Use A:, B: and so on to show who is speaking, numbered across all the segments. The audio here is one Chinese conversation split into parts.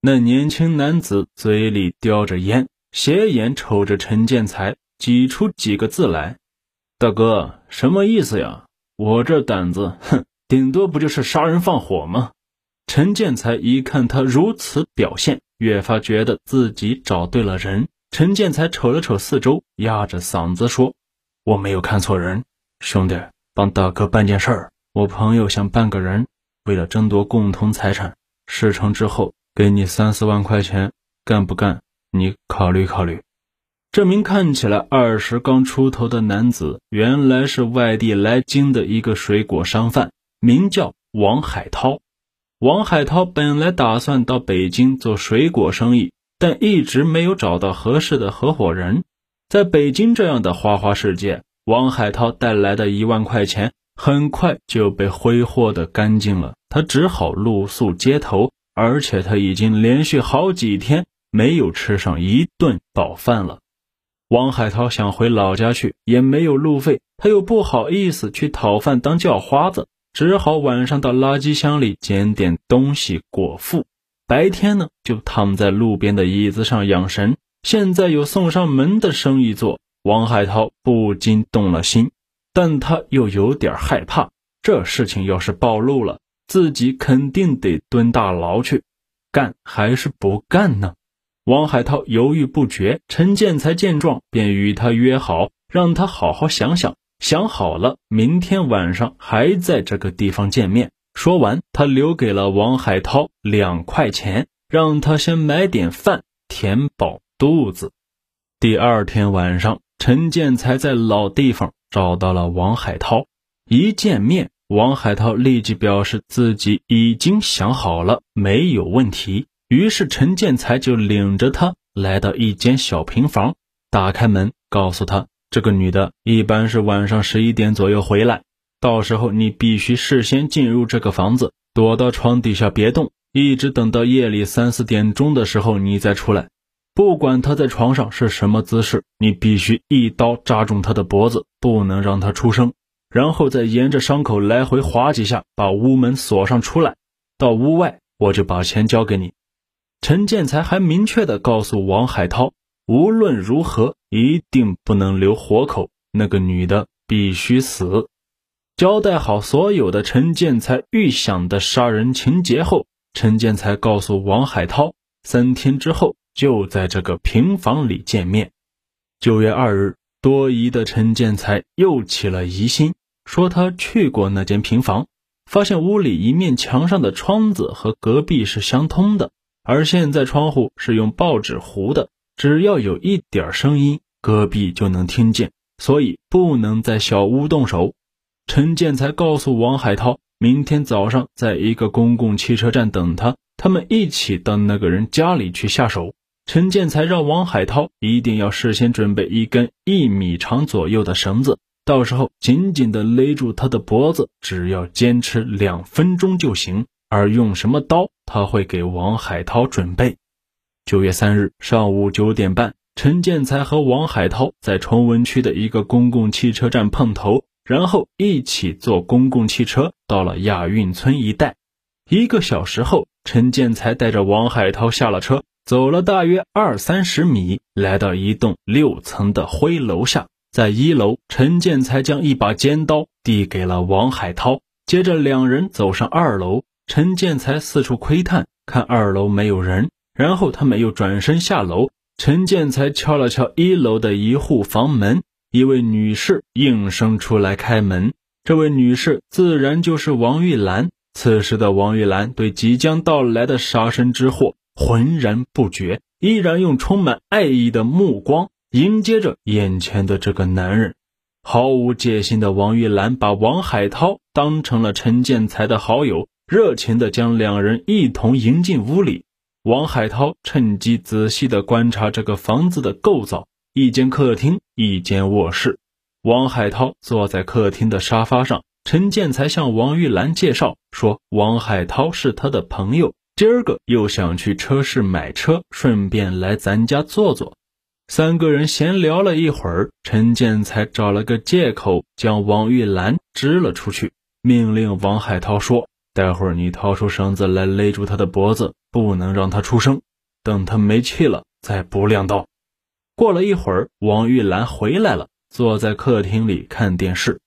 A: 那年轻男子嘴里叼着烟，斜眼瞅着陈建才，挤出几个字来：“大哥，什么意思呀？我这胆子，哼，顶多不就是杀人放火吗？”陈建才一看他如此表现，越发觉得自己找对了人。陈建才瞅了瞅四周，压着嗓子说：“我没有看错人，兄弟，帮大哥办件事儿。我朋友想办个人，为了争夺共同财产，事成之后。”给你三四万块钱，干不干？你考虑考虑。这名看起来二十刚出头的男子，原来是外地来京的一个水果商贩，名叫王海涛。王海涛本来打算到北京做水果生意，但一直没有找到合适的合伙人。在北京这样的花花世界，王海涛带来的一万块钱很快就被挥霍的干净了，他只好露宿街头。而且他已经连续好几天没有吃上一顿饱饭了。王海涛想回老家去，也没有路费，他又不好意思去讨饭当叫花子，只好晚上到垃圾箱里捡点东西果腹。白天呢，就躺在路边的椅子上养神。现在有送上门的生意做，王海涛不禁动了心，但他又有点害怕，这事情要是暴露了。自己肯定得蹲大牢去，干还是不干呢？王海涛犹豫不决。陈建才见状，便与他约好，让他好好想想。想好了，明天晚上还在这个地方见面。说完，他留给了王海涛两块钱，让他先买点饭填饱肚子。第二天晚上，陈建才在老地方找到了王海涛，一见面。王海涛立即表示自己已经想好了，没有问题。于是陈建才就领着他来到一间小平房，打开门，告诉他这个女的一般是晚上十一点左右回来，到时候你必须事先进入这个房子，躲到床底下别动，一直等到夜里三四点钟的时候你再出来。不管她在床上是什么姿势，你必须一刀扎中她的脖子，不能让她出声。然后再沿着伤口来回划几下，把屋门锁上出来。到屋外，我就把钱交给你。陈建才还明确的告诉王海涛，无论如何一定不能留活口，那个女的必须死。交代好所有的陈建才预想的杀人情节后，陈建才告诉王海涛，三天之后就在这个平房里见面。九月二日。多疑的陈建才又起了疑心，说他去过那间平房，发现屋里一面墙上的窗子和隔壁是相通的，而现在窗户是用报纸糊的，只要有一点声音，隔壁就能听见，所以不能在小屋动手。陈建才告诉王海涛，明天早上在一个公共汽车站等他，他们一起到那个人家里去下手。陈建才让王海涛一定要事先准备一根一米长左右的绳子，到时候紧紧地勒住他的脖子，只要坚持两分钟就行。而用什么刀，他会给王海涛准备。九月三日上午九点半，陈建才和王海涛在崇文区的一个公共汽车站碰头，然后一起坐公共汽车到了亚运村一带。一个小时后，陈建才带着王海涛下了车。走了大约二三十米，来到一栋六层的灰楼下，在一楼，陈建才将一把尖刀递给了王海涛。接着，两人走上二楼，陈建才四处窥探，看二楼没有人，然后他们又转身下楼。陈建才敲了敲一楼的一户房门，一位女士应声出来开门。这位女士自然就是王玉兰。此时的王玉兰对即将到来的杀身之祸。浑然不觉，依然用充满爱意的目光迎接着眼前的这个男人。毫无戒心的王玉兰把王海涛当成了陈建才的好友，热情地将两人一同迎进屋里。王海涛趁机仔细地观察这个房子的构造：一间客厅，一间卧室。王海涛坐在客厅的沙发上，陈建才向王玉兰介绍说：“王海涛是他的朋友。”今儿个又想去车市买车，顺便来咱家坐坐。三个人闲聊了一会儿，陈建才找了个借口将王玉兰支了出去，命令王海涛说：“待会儿你掏出绳子来勒住他的脖子，不能让他出声。等他没气了，再补两刀。过了一会儿，王玉兰回来了，坐在客厅里看电视。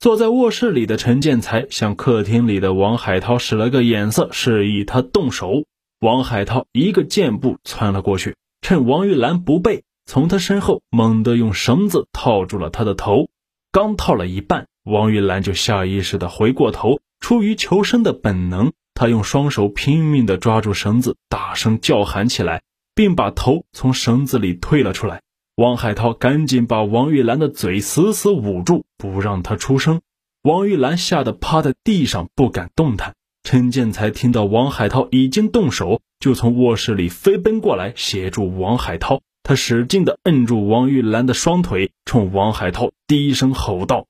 A: 坐在卧室里的陈建才向客厅里的王海涛使了个眼色，示意他动手。王海涛一个箭步窜了过去，趁王玉兰不备，从他身后猛地用绳子套住了他的头。刚套了一半，王玉兰就下意识地回过头，出于求生的本能，他用双手拼命地抓住绳子，大声叫喊起来，并把头从绳子里推了出来。王海涛赶紧把王玉兰的嘴死死捂住，不让她出声。王玉兰吓得趴在地上，不敢动弹。陈建才听到王海涛已经动手，就从卧室里飞奔过来协助王海涛。他使劲地摁住王玉兰的双腿，冲王海涛低声吼道：“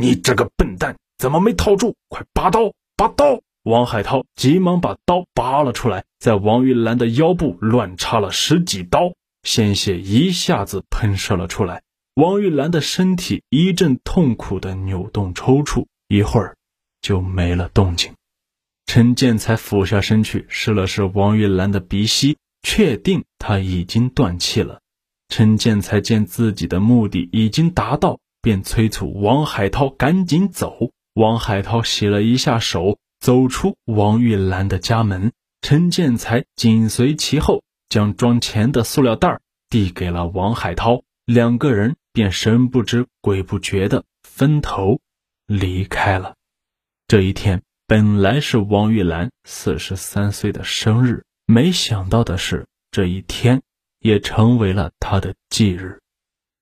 A: 你这个笨蛋，怎么没套住？快拔刀，拔刀！”王海涛急忙把刀拔了出来，在王玉兰的腰部乱插了十几刀。鲜血一下子喷射了出来，王玉兰的身体一阵痛苦的扭动抽搐，一会儿就没了动静。陈建才俯下身去试了试王玉兰的鼻息，确定她已经断气了。陈建才见自己的目的已经达到，便催促王海涛赶紧走。王海涛洗了一下手，走出王玉兰的家门，陈建才紧随其后。将装钱的塑料袋递给了王海涛，两个人便神不知鬼不觉的分头离开了。这一天本来是王玉兰四十三岁的生日，没想到的是，这一天也成为了她的忌日。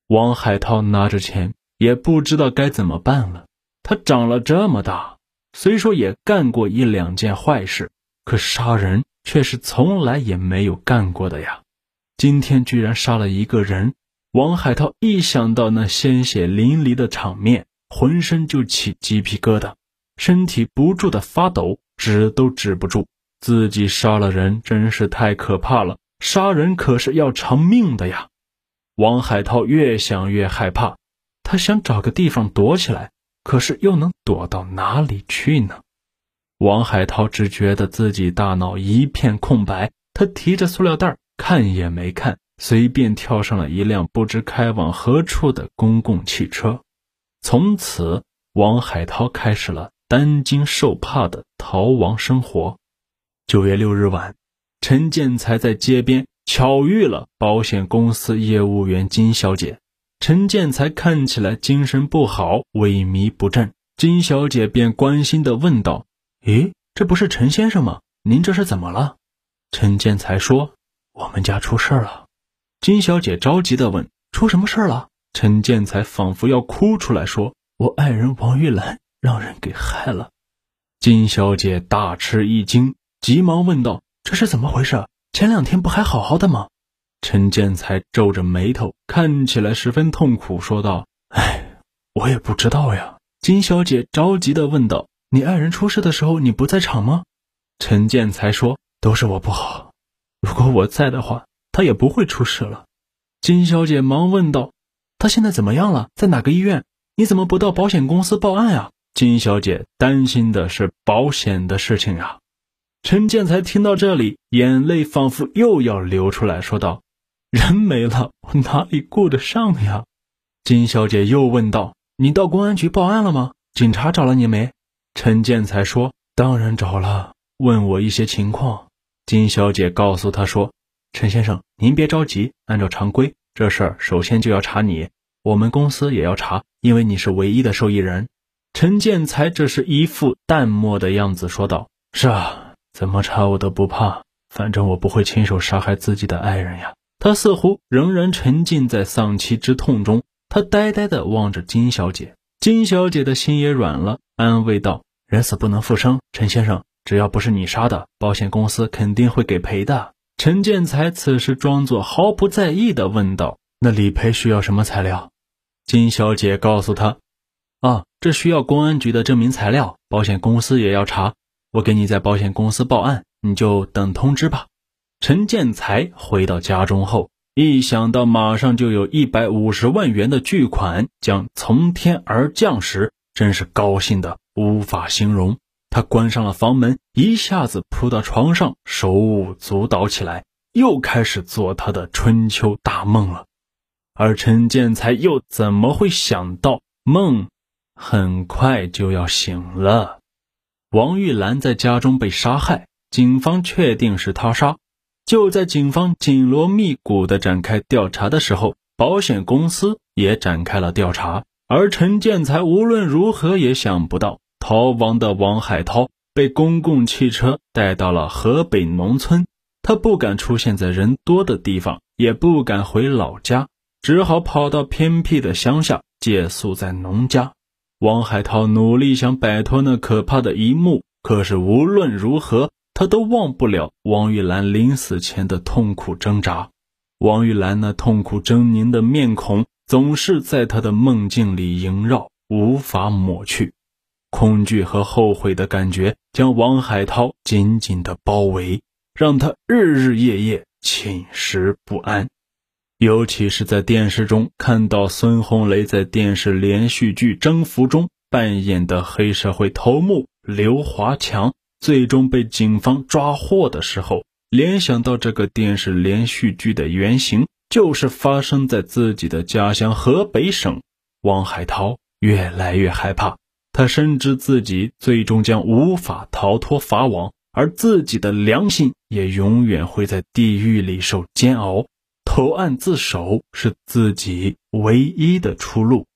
A: 王海涛拿着钱，也不知道该怎么办了。他长了这么大，虽说也干过一两件坏事，可杀人。却是从来也没有干过的呀！今天居然杀了一个人。王海涛一想到那鲜血淋漓的场面，浑身就起鸡皮疙瘩，身体不住的发抖，止都止不住。自己杀了人，真是太可怕了！杀人可是要偿命的呀！王海涛越想越害怕，他想找个地方躲起来，可是又能躲到哪里去呢？王海涛只觉得自己大脑一片空白，他提着塑料袋看也没看，随便跳上了一辆不知开往何处的公共汽车。从此，王海涛开始了担惊受怕的逃亡生活。九月六日晚，陈建才在街边巧遇了保险公司业务员金小姐。陈建才看起来精神不好，萎靡不振。金小姐便关心地问道。咦，这不是陈先生吗？您这是怎么了？陈建才说：“我们家出事了。”金小姐着急地问：“出什么事了？”陈建才仿佛要哭出来，说：“我爱人王玉兰让人给害了。”金小姐大吃一惊，急忙问道：“这是怎么回事？前两天不还好好的吗？”陈建才皱着眉头，看起来十分痛苦，说道：“哎，我也不知道呀。”金小姐着急地问道。你爱人出事的时候，你不在场吗？陈建才说：“都是我不好，如果我在的话，他也不会出事了。”金小姐忙问道：“他现在怎么样了？在哪个医院？你怎么不到保险公司报案呀？”金小姐担心的是保险的事情呀。陈建才听到这里，眼泪仿佛又要流出来，说道：“人没了，我哪里顾得上呀？”金小姐又问道：“你到公安局报案了吗？警察找了你没？”陈建才说：“当然找了，问我一些情况。”金小姐告诉他说：“陈先生，您别着急，按照常规，这事儿首先就要查你，我们公司也要查，因为你是唯一的受益人。”陈建才这是一副淡漠的样子说道：“是啊，怎么查我都不怕，反正我不会亲手杀害自己的爱人呀。”他似乎仍然沉浸在丧妻之痛中，他呆呆地望着金小姐。金小姐的心也软了，安慰道：“人死不能复生，陈先生，只要不是你杀的，保险公司肯定会给赔的。”陈建才此时装作毫不在意的问道：“那理赔需要什么材料？”金小姐告诉他：“啊，这需要公安局的证明材料，保险公司也要查。我给你在保险公司报案，你就等通知吧。”陈建才回到家中后。一想到马上就有一百五十万元的巨款将从天而降时，真是高兴的无法形容。他关上了房门，一下子扑到床上，手舞足蹈起来，又开始做他的春秋大梦了。而陈建才又怎么会想到梦很快就要醒了？王玉兰在家中被杀害，警方确定是他杀。就在警方紧锣密鼓地展开调查的时候，保险公司也展开了调查。而陈建才无论如何也想不到，逃亡的王海涛被公共汽车带到了河北农村。他不敢出现在人多的地方，也不敢回老家，只好跑到偏僻的乡下借宿在农家。王海涛努力想摆脱那可怕的一幕，可是无论如何，他都忘不了王玉兰临死前的痛苦挣扎。王玉兰那痛苦狰狞的面孔。总是在他的梦境里萦绕，无法抹去。恐惧和后悔的感觉将王海涛紧紧地包围，让他日日夜夜寝食不安。尤其是在电视中看到孙红雷在电视连续剧《征服》中扮演的黑社会头目刘华强，最终被警方抓获的时候，联想到这个电视连续剧的原型。就是发生在自己的家乡河北省，王海涛越来越害怕，他深知自己最终将无法逃脱法网，而自己的良心也永远会在地狱里受煎熬。投案自首是自己唯一的出路。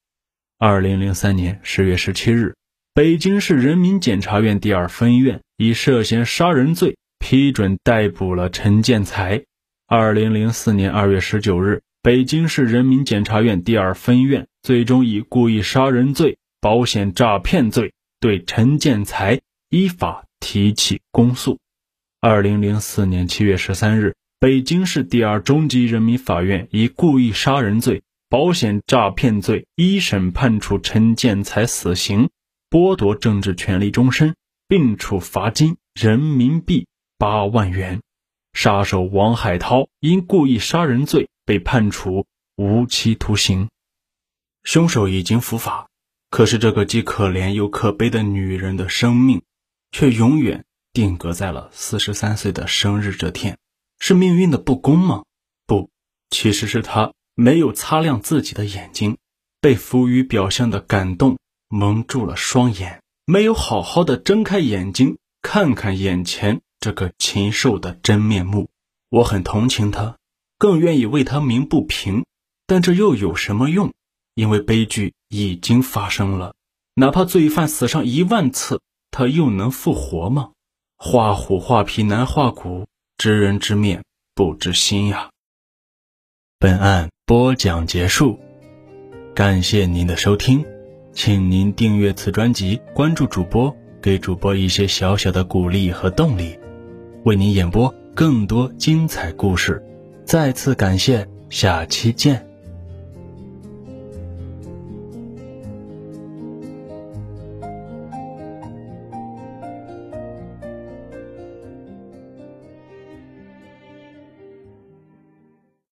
A: 二零零三年十月十七日，北京市人民检察院第二分院以涉嫌杀人罪批准逮捕了陈建才。二零零四年二月十九日，北京市人民检察院第二分院最终以故意杀人罪、保险诈骗罪对陈建才依法提起公诉。二零零四年七月十三日，北京市第二中级人民法院以故意杀人罪、保险诈骗罪一审判处陈建才死刑，剥夺政治权利终身，并处罚金人民币八万元。杀手王海涛因故意杀人罪被判处无期徒刑，凶手已经伏法，可是这个既可怜又可悲的女人的生命，却永远定格在了四十三岁的生日这天。是命运的不公吗？不，其实是她没有擦亮自己的眼睛，被浮于表象的感动蒙住了双眼，没有好好的睁开眼睛看看眼前。这个禽兽的真面目，我很同情他，更愿意为他鸣不平。但这又有什么用？因为悲剧已经发生了。哪怕罪犯死上一万次，他又能复活吗？画虎画皮难画骨，知人知面不知心呀。本案播讲结束，感谢您的收听，请您订阅此专辑，关注主播，给主播一些小小的鼓励和动力。为您演播更多精彩故事，再次感谢，下期见。